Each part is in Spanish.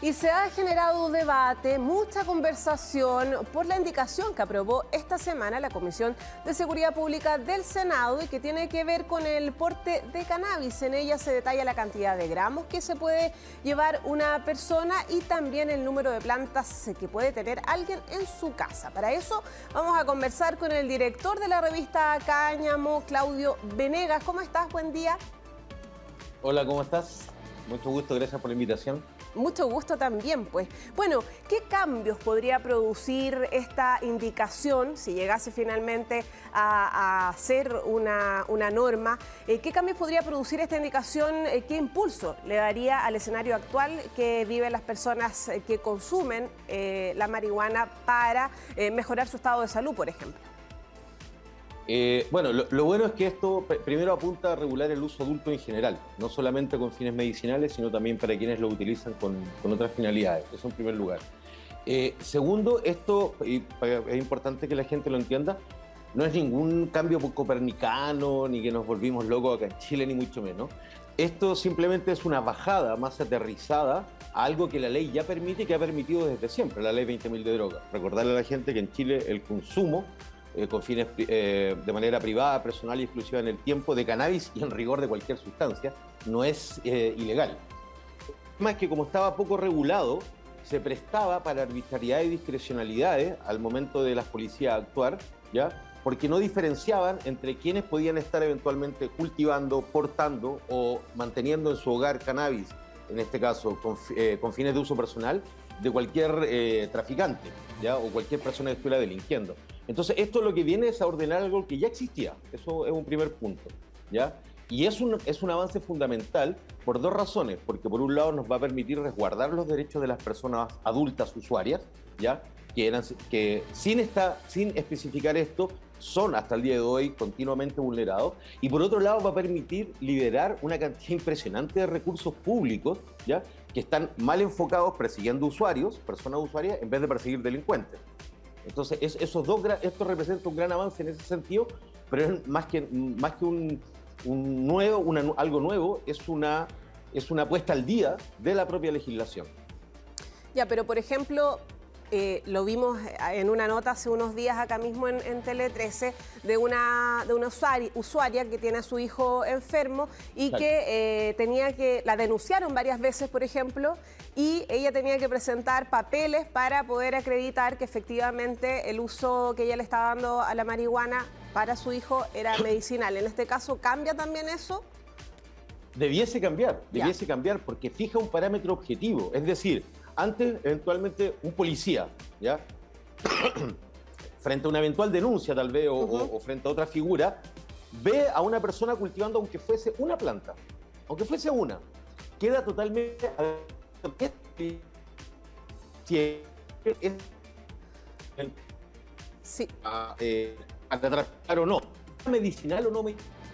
Y se ha generado un debate, mucha conversación por la indicación que aprobó esta semana la Comisión de Seguridad Pública del Senado y que tiene que ver con el porte de cannabis. En ella se detalla la cantidad de gramos que se puede llevar una persona y también el número de plantas que puede tener alguien en su casa. Para eso vamos a conversar con el director de la revista Cáñamo, Claudio Venegas. ¿Cómo estás? Buen día. Hola, ¿cómo estás? Mucho gusto, gracias por la invitación. Mucho gusto también, pues. Bueno, ¿qué cambios podría producir esta indicación si llegase finalmente a, ser una, norma? Eh, ¿Qué cambios podría producir esta indicación? Eh, ¿Qué impulso le daría al escenario actual que viven las personas eh, que consumen la marihuana para mejorar su estado de salud, por ejemplo? Eh, bueno, lo, bueno es que esto primero apunta a regular el uso adulto en general, no solamente con fines medicinales, sino también para quienes lo utilizan con, otras finalidades. Eso en primer lugar. Eh, segundo, esto, y es importante que la gente lo entienda, no es ningún cambio copernicano, ni que nos volvimos locos acá en Chile, ni mucho menos. Esto simplemente es una bajada más aterrizada a algo que la ley ya permite y que ha permitido desde siempre, la ley 20.000 de drogas. Recordarle a la gente que en Chile el consumo eh, con fines eh, de manera privada, personal y exclusiva en el tiempo de cannabis y en rigor de cualquier sustancia, no es eh, ilegal. Más que como estaba poco regulado, se prestaba para arbitrariedad y discrecionalidades al momento de las policías actuar, ¿ya? porque no diferenciaban entre quienes podían estar eventualmente cultivando, portando o manteniendo en su hogar cannabis, en este caso con, con fines de uso personal, de cualquier traficante ¿ya? o cualquier persona que estuviera delinquiendo. Entonces, esto lo que viene es a ordenar algo que ya existía. Eso es un primer punto. ¿ya? Y es un, es un avance fundamental por dos razones. Porque por un lado nos va a permitir resguardar los derechos de las personas adultas usuarias, ¿ya? Que, eran, que sin, esta, sin especificar esto son hasta el día de hoy continuamente vulnerados. Y por otro lado va a permitir liberar una cantidad impresionante de recursos públicos, ¿ya? Que están mal enfocados persiguiendo usuarios, personas usuarias, en vez de perseguir delincuentes. Entonces, esos dos, esto representa un gran avance en ese sentido, pero es más que, más que un, nuevo, algo nuevo, es una, es una puesta al día de la propia legislación. Ya, pero por ejemplo, eh, lo vimos en una nota hace unos días acá mismo en, Tele 13 de una, de una usuaria, que tiene a su hijo enfermo y que eh, tenía que, la denunciaron varias veces, por ejemplo, y ella tenía que presentar papeles para poder acreditar que efectivamente el uso que ella le estaba dando a la marihuana para su hijo era medicinal. En este caso, ¿cambia también eso? Debiese cambiar, debiese cambiar porque fija un parámetro objetivo, es decir, antes, eventualmente, un policía, ¿ya? frente a una eventual denuncia, tal vez, o, frente a otra figura, ve a una persona cultivando, aunque fuese una planta, aunque fuese una, queda totalmente. Sí. a, eh, tratar o no, medicinal o no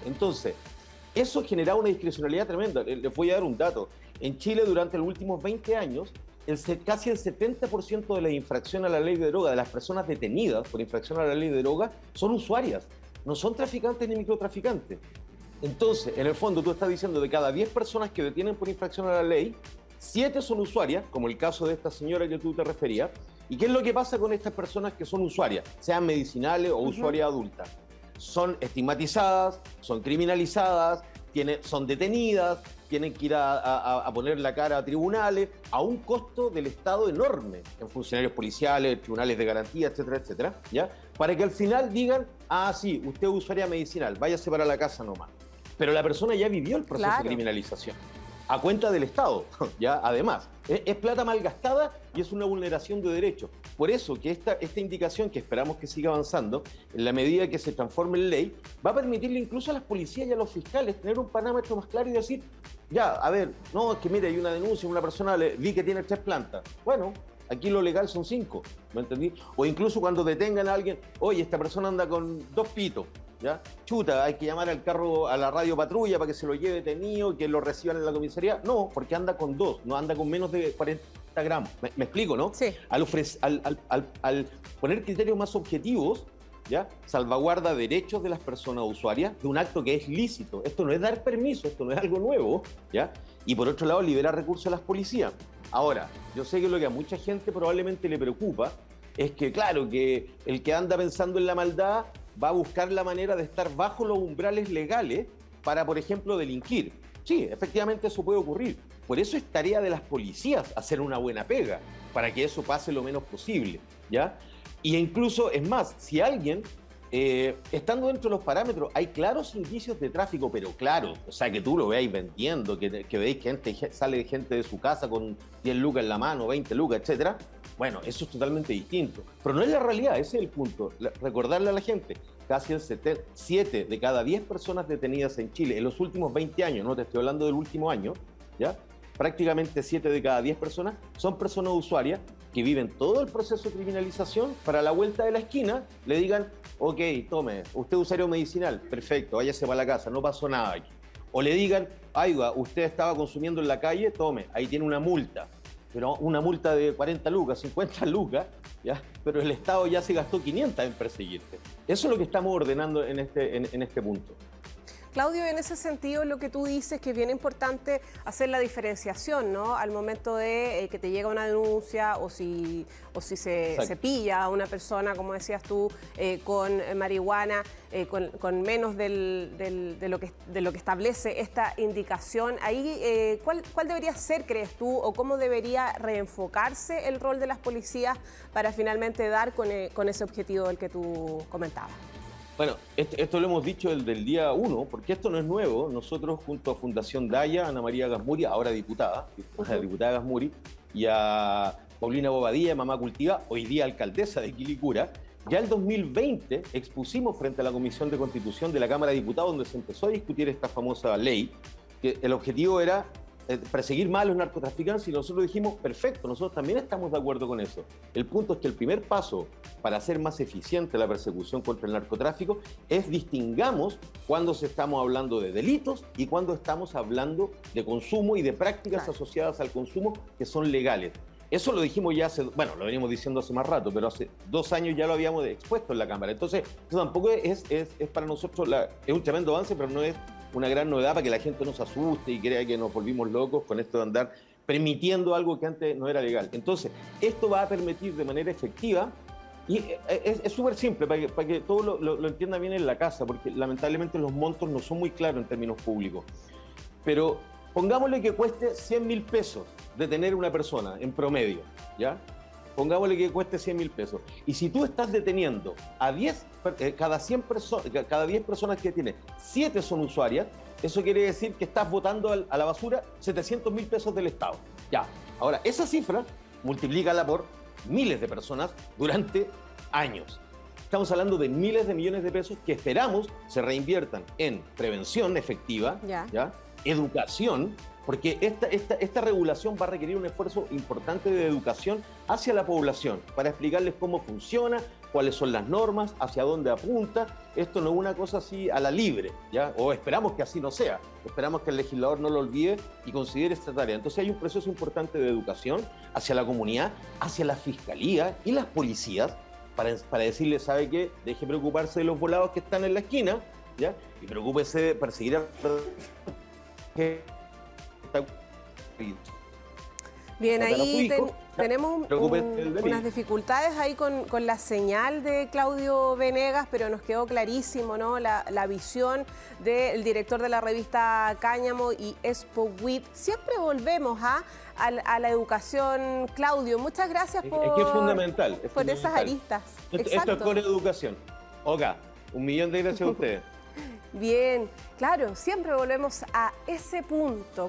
Entonces, eso genera una discrecionalidad tremenda. Les voy a dar un dato. En Chile, durante los últimos 20 años, el, casi el 70% de la infracción a la ley de droga, de las personas detenidas por infracción a la ley de droga, son usuarias, no son traficantes ni microtraficantes. Entonces, en el fondo, tú estás diciendo de cada 10 personas que detienen por infracción a la ley, 7 son usuarias, como el caso de esta señora que tú te referías. ¿Y qué es lo que pasa con estas personas que son usuarias, sean medicinales o usuarias adultas? Son estigmatizadas, son criminalizadas, son detenidas, tienen que ir a, poner la cara a tribunales a un costo del Estado enorme en funcionarios policiales, tribunales de garantía, etcétera, etcétera, ¿ya? Para que al final digan, ah, sí, usted es usuaria medicinal, váyase para la casa nomás. Pero la persona ya vivió el proceso de criminalización a cuenta del Estado, ya además. Es, plata malgastada y es una vulneración de derechos. Por eso que esta, esta indicación, que esperamos que siga avanzando, en la medida que se transforme en ley, va a permitirle incluso a las policías y a los fiscales tener un parámetro más claro y decir, ya, a ver, no, es que mire, hay una denuncia, una persona le, vi que tiene tres plantas. Bueno, aquí lo legal son cinco, ¿me entendí? O incluso cuando detengan a alguien, oye, esta persona anda con dos pitos, ¿ya? Chuta, hay que llamar al carro, a la radio patrulla para que se lo lleve detenido, que lo reciban en la comisaría. No, porque anda con dos, no anda con menos de 40 gramos. Me, explico, ¿no? Sí. Al, al, al, poner criterios más objetivos, ¿ya? Salvaguarda derechos de las personas usuarias de un acto que es lícito. Esto no es dar permiso, esto no es algo nuevo, ¿ya? Y por otro lado, libera recursos a las policías. Ahora, yo sé que lo que a mucha gente probablemente le preocupa es que, claro, que el que anda pensando en la maldad va a buscar la manera de estar bajo los umbrales legales para, por ejemplo, delinquir. Sí, efectivamente eso puede ocurrir. Por eso es tarea de las policías hacer una buena pega, para que eso pase lo menos posible, ¿ya? Y incluso, es más, si alguien, eh, estando dentro de los parámetros, hay claros indicios de tráfico, pero claro, o sea, que tú lo veáis vendiendo, que, que que gente, sale gente de su casa con 10 lucas en la mano, 20 lucas, etcétera, bueno, eso es totalmente distinto. Pero no es la realidad, ese es el punto. Recordarle a la gente, casi el 7 de cada 10 personas detenidas en Chile en los últimos 20 años, no te estoy hablando del último año, ¿ya? Prácticamente 7 de cada 10 personas son personas usuarias que viven todo el proceso de criminalización para la vuelta de la esquina le digan, ok, tome, usted usuario medicinal, perfecto, váyase para la casa, no pasó nada aquí. O le digan, ayuda, usted estaba consumiendo en la calle, tome, ahí tiene una multa pero una multa de 40 lucas, 50 lucas, ¿ya? pero el Estado ya se gastó 500 en perseguirte. Eso es lo que estamos ordenando en este, en este punto. Claudio, en ese sentido, lo que tú dices que es bien importante hacer la diferenciación, ¿no? Al momento de eh, que te llega una denuncia o si, o si se, pilla a una persona, como decías tú, eh, con marihuana, eh, con, menos de, lo que, de lo que establece esta indicación. Ahí, ¿cuál, ¿cuál debería ser, crees tú, o cómo debería reenfocarse el rol de las policías para finalmente dar con, con ese objetivo del que tú comentabas? Bueno, esto, lo hemos dicho el día uno, porque esto no es nuevo. Nosotros, junto a Fundación Daya, Ana María Gasmuri, ahora diputada, diputada Gasmuri, y a Paulina Bobadilla, mamá cultiva, hoy día alcaldesa de Quilicura, ya el 2020 expusimos frente a la Comisión de Constitución de la Cámara de Diputados, donde se empezó a discutir esta famosa ley, que el objetivo era perseguir más a los narcotraficantes y nosotros dijimos, perfecto, nosotros también estamos de acuerdo con eso. El punto es que el primer paso para hacer más eficiente la persecución contra el narcotráfico es distingamos cuando se estamos hablando de delitos y cuando estamos hablando de consumo y de prácticas asociadas al consumo que son legales. Eso lo dijimos ya hace, bueno, lo venimos diciendo hace más rato, pero hace dos años ya lo habíamos expuesto en la Cámara. Entonces, eso tampoco es, es, es para nosotros, la, es un tremendo avance, pero no es una gran novedad para que la gente no se asuste y crea que nos volvimos locos con esto de andar permitiendo algo que antes no era legal. Entonces, esto va a permitir de manera efectiva, y es súper simple, para que, todo lo, entienda bien en la casa, porque lamentablemente los montos no son muy claros en términos públicos, pero pongámosle que cueste 100 mil pesos detener una persona en promedio, ¿ya? Pongámosle que cueste 100 mil pesos. Y si tú estás deteniendo a 10, eh, cada, 100 personas, cada 10 personas que tienes, 7 son usuarias, eso quiere decir que estás votando a la basura 700 mil pesos del Estado. Ya, ahora, esa cifra, multiplícala por miles de personas durante años. Estamos hablando de miles de millones de pesos que esperamos se reinviertan en prevención efectiva, ¿ya? Educación, porque esta, esta, esta, regulación va a requerir un esfuerzo importante de educación hacia la población para explicarles cómo funciona, cuáles son las normas, hacia dónde apunta. Esto no es una cosa así a la libre, ¿ya? O esperamos que así no sea. Esperamos que el legislador no lo olvide y considere esta tarea. Entonces hay un proceso importante de educación hacia la comunidad, hacia la fiscalía y las policías para, para decirles, ¿sabe qué? Deje preocuparse de los volados que están en la esquina, ¿ya? Y preocúpese de perseguir a Bien, ahí tenemos unas dificultades ahí con, la señal de Claudio Venegas, pero nos quedó clarísimo ¿no? la, visión del director de la revista Cáñamo y ExpoWIT. Siempre volvemos ¿ah? a, la educación, Claudio. Muchas gracias por, es fundamental, por esas aristas. Esto, es con educación. Oga, un millón de gracias a ustedes. Bien, claro, siempre volvemos a ese punto.